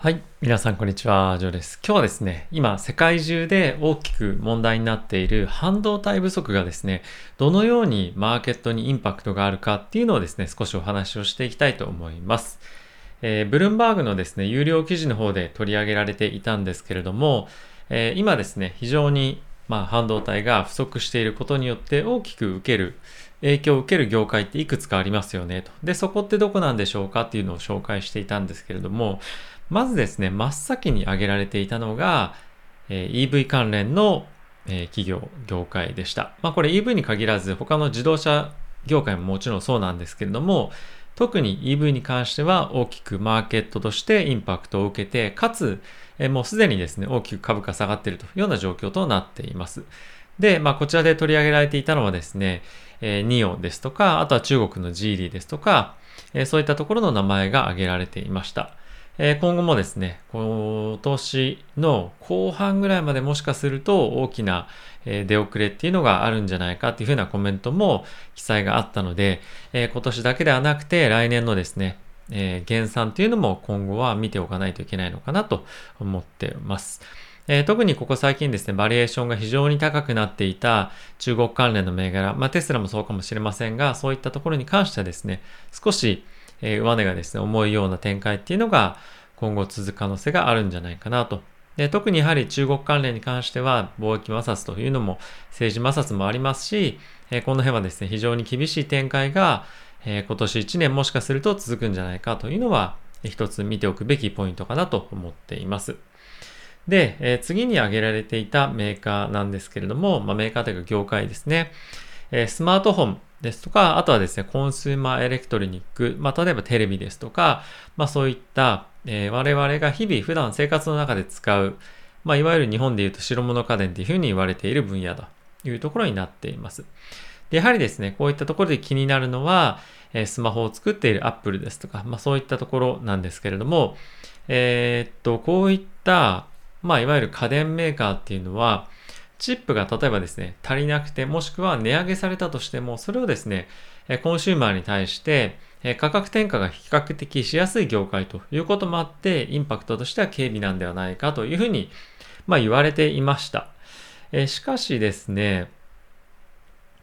はい。皆さん、こんにちは。ジョーです。今日はですね、今、世界中で大きく問題になっている半導体不足がですね、どのようにマーケットにインパクトがあるかっていうのをですね、少しお話をしていきたいと思います。えー、ブルームバーグのですね、有料記事の方で取り上げられていたんですけれども、えー、今ですね、非常に、まあ、半導体が不足していることによって大きく受ける、影響を受ける業界っていくつかありますよねと。で、そこってどこなんでしょうかっていうのを紹介していたんですけれども、まずですね、真っ先に挙げられていたのが、え、EV 関連の、え、企業、業界でした。まあこれ EV に限らず他の自動車業界ももちろんそうなんですけれども、特に EV に関しては大きくマーケットとしてインパクトを受けて、かつ、えもうすでにですね、大きく株価下がっているというような状況となっています。で、まあ、こちらで取り上げられていたのはですね、えー、ニオですとか、あとは中国のジーリーですとか、えー、そういったところの名前が挙げられていました。え今後もですね、今年の後半ぐらいまでもしかすると大きな出遅れっていうのがあるんじゃないかっていうふうなコメントも記載があったので、え今年だけではなくて来年のですね、え減産っていうのも今後は見ておかないといけないのかなと思ってます。えー、特にここ最近ですね、バリエーションが非常に高くなっていた中国関連の銘柄、まあ、テスラもそうかもしれませんが、そういったところに関してはですね、少しえー、上値がですね、重いような展開っていうのが今後続く可能性があるんじゃないかなと。で特にやはり中国関連に関しては貿易摩擦というのも政治摩擦もありますし、えー、この辺はですね、非常に厳しい展開が、えー、今年1年もしかすると続くんじゃないかというのは一つ見ておくべきポイントかなと思っています。で、え、次に挙げられていたメーカーなんですけれども、まあ、メーカーというか業界ですね。え、スマートフォンですとか、あとはですね、 consumer electronic、まあ、例えばテレビですとか、まあ、そういった、えー、我々が日々普段生活の中で使う、まあ、いわゆる日本で言うと白物家電っていうふうに言われている分野というところになっています。でやはりですね、こういったところで気になるのは、えー、スマホを作っているアップルですとか、まあ、そういったところなんですけれども、えー、っと、こういった、まあ、いわゆる家電メーカーっていうのは、チップが例えばですね、足りなくて、もしくは値上げされたとしても、それをですね、コンシューマーに対して、価格転嫁が比較的しやすい業界ということもあって、インパクトとしては軽微なんではないかというふうに、まあ、言われていました。しかしですね、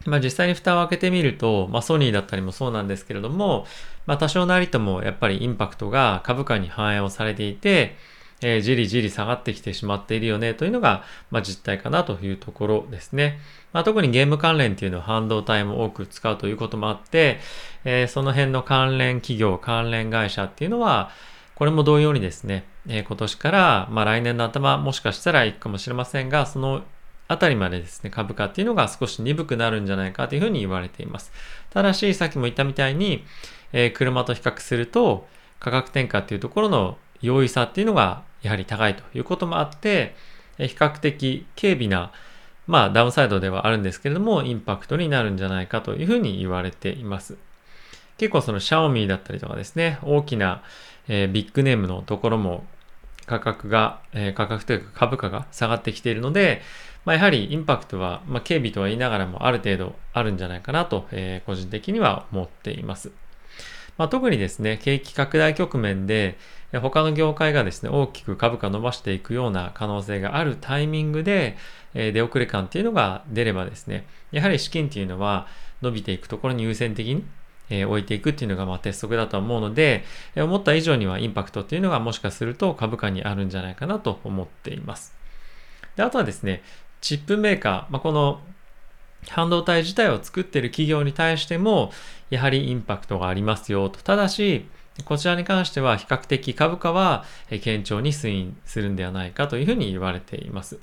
まあ、実際に蓋を開けてみると、まあ、ソニーだったりもそうなんですけれども、まあ、多少なりともやっぱりインパクトが株価に反映をされていて、えー、じりじり下がってきてしまっているよねというのが、まあ、実態かなというところですね。まあ、特にゲーム関連っていうのは半導体も多く使うということもあって、えー、その辺の関連企業、関連会社っていうのは、これも同様にですね、えー、今年から、まあ、来年の頭もしかしたら行くかもしれませんが、そのあたりまでですね、株価っていうのが少し鈍くなるんじゃないかというふうに言われています。ただし、さっきも言ったみたいに、えー、車と比較すると、価格転嫁っていうところの容易さっていうのがやはり高いということもあって、比較的軽微な、まあダウンサイドではあるんですけれども、インパクトになるんじゃないかというふうに言われています。結構そのシャオミだったりとかですね、大きな、えー、ビッグネームのところも価格が、えー、価格というか株価が下がってきているので、まあ、やはりインパクトは、まあ、軽微とは言いながらもある程度あるんじゃないかなと、えー、個人的には思っています。まあ、特にですね、景気拡大局面で、他の業界がですね、大きく株価伸ばしていくような可能性があるタイミングで、え出遅れ感っていうのが出ればですね、やはり資金っていうのは伸びていくところに優先的にえ置いていくっていうのがまあ鉄則だと思うので、え思った以上にはインパクトっていうのがもしかすると株価にあるんじゃないかなと思っています。であとはですね、チップメーカー、まあ、この半導体自体を作っている企業に対しても、やはりインパクトがありますよと。ただし、こちらに関しては比較的株価は堅調に推移するんではないかというふうに言われています。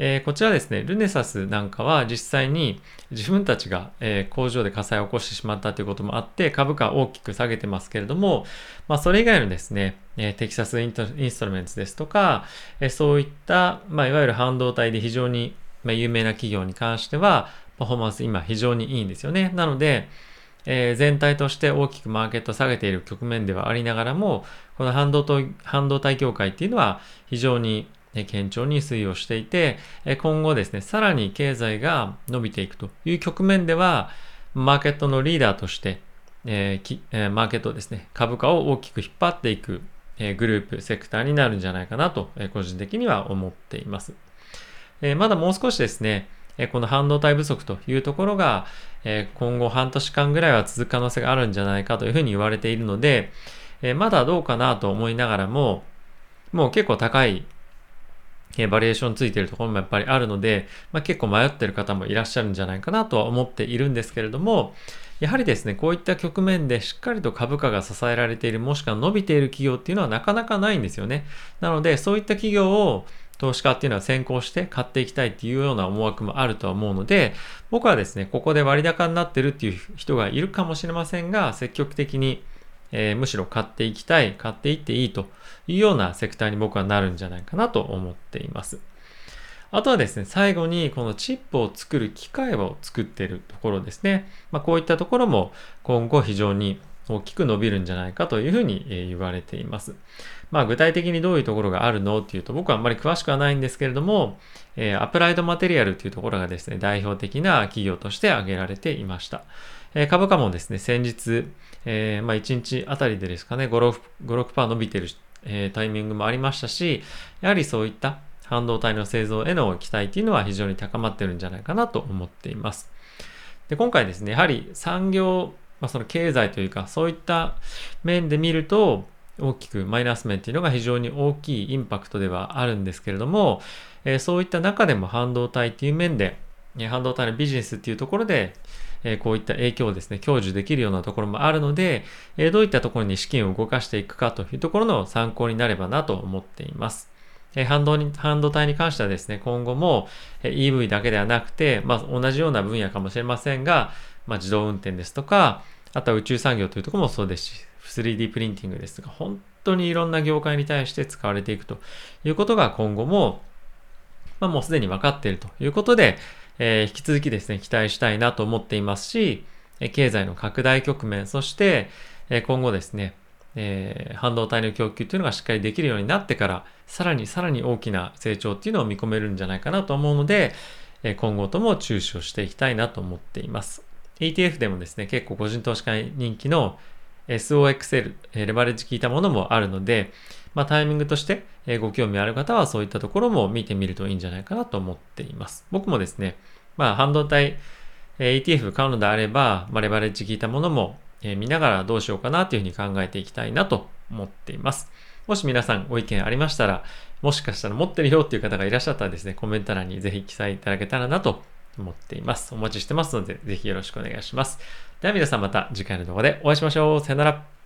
えー、こちらですね、ルネサスなんかは実際に自分たちが、え、工場で火災を起こしてしまったということもあって株価を大きく下げてますけれども、まあ、それ以外のですね、え、テキサスインストルメンツですとか、えそういった、まあ、いわゆる半導体で非常に、ま、有名な企業に関してはパフォーマンス今非常にいいんですよね。なので、えー、全体として大きくマーケットを下げている局面ではありながらも、この半導体半導体業界っていうのは非常に堅調に推移をしていて、今後ですね、さらに経済が伸びていくという局面では、マーケットのリーダーとして、えー、マーケットですね、株価を大きく引っ張っていくえグループ、セクターになるんじゃないかなと、え個人的には思っています。えまだもう少しですね、えこの半導体不足というところが、え今後半年間ぐらいは続く可能性があるんじゃないかというふうに言われているので、えまだどうかなと思いながらも、もう結構高いえバリエーションついてるところもやっぱりあるので、まあ、結構迷ってる方もいらっしゃるんじゃないかなとは思っているんですけれども、やはりですね、こういった局面でしっかりと株価が支えられている、もしくは伸びている企業っていうのはなかなかないんですよね。なので、そういった企業を投資家っていうのは先行して買っていきたいっていうような思惑もあるとは思うので、僕はですね、ここで割高になってるっていう人がいるかもしれませんが、積極的に、えー、むしろ買っていきたい、買っていっていいというようなセクターに僕はなるんじゃないかなと思っています。あとはですね、最後にこのチップを作る機械を作っているところですね。まあ、こういったところも今後非常に大きく伸びるんじゃないかというふうに言われています。まあ具体的にどういうところがあるのっていうと僕はあんまり詳しくはないんですけれども、え、アプライドマテリアルというところがですね、代表的な企業として挙げられていました。え、株価もですね、先日、えー、まあ1日あたりでですかね、5、6%, 5 6伸びてる、え、タイミングもありましたし、やはりそういった半導体の製造への期待っていうのは非常に高まってるんじゃないかなと思っています。で今回ですね、やはり産業、まあ、その経済というか、そういった面で見ると、大きくマイナス面っていうのが非常に大きいインパクトではあるんですけれども、えー、そういった中でも半導体っていう面で、半導体のビジネスっていうところで、え、こういった影響をですね、享受できるようなところもあるので、え、どういったところに資金を動かしていくかというところの参考になればなと思っています。え半導半導体に関してはですね、今後も EV だけではなくて、まあ、同じような分野かもしれませんが、まあ、自動運転ですとか、あとは宇宙産業というところもそうですし、3D プリンティングですとか、本当にいろんな業界に対して使われていくということが今後も、まあ、もうすでに分かっているということで、えー、引き続きですね、期待したいなと思っていますし、経済の拡大局面、そして、今後ですね、えー、半導体の供給っていうのがしっかりできるようになってから、さらにさらに大きな成長っていうのを見込めるんじゃないかなと思うので、え、今後とも注視をしていきたいなと思っています。ETF でもですね、結構個人投資家に人気の SOXL、レバレッジ効いたものもあるので、まあ、タイミングとしてご興味ある方はそういったところも見てみるといいんじゃないかなと思っています。僕もですね、まあ、半導体 ETF 買うのであれば、まあ、レバレッジ効いたものも見ながらどうしようかなというふうに考えていきたいなと思っています。もし皆さんご意見ありましたら、もしかしたら持ってるよっていう方がいらっしゃったらですね、コメント欄にぜひ記載いただけたらなと思っています。お待ちしてますので、ぜひよろしくお願いします。では皆さんまた次回の動画でお会いしましょう。さよなら。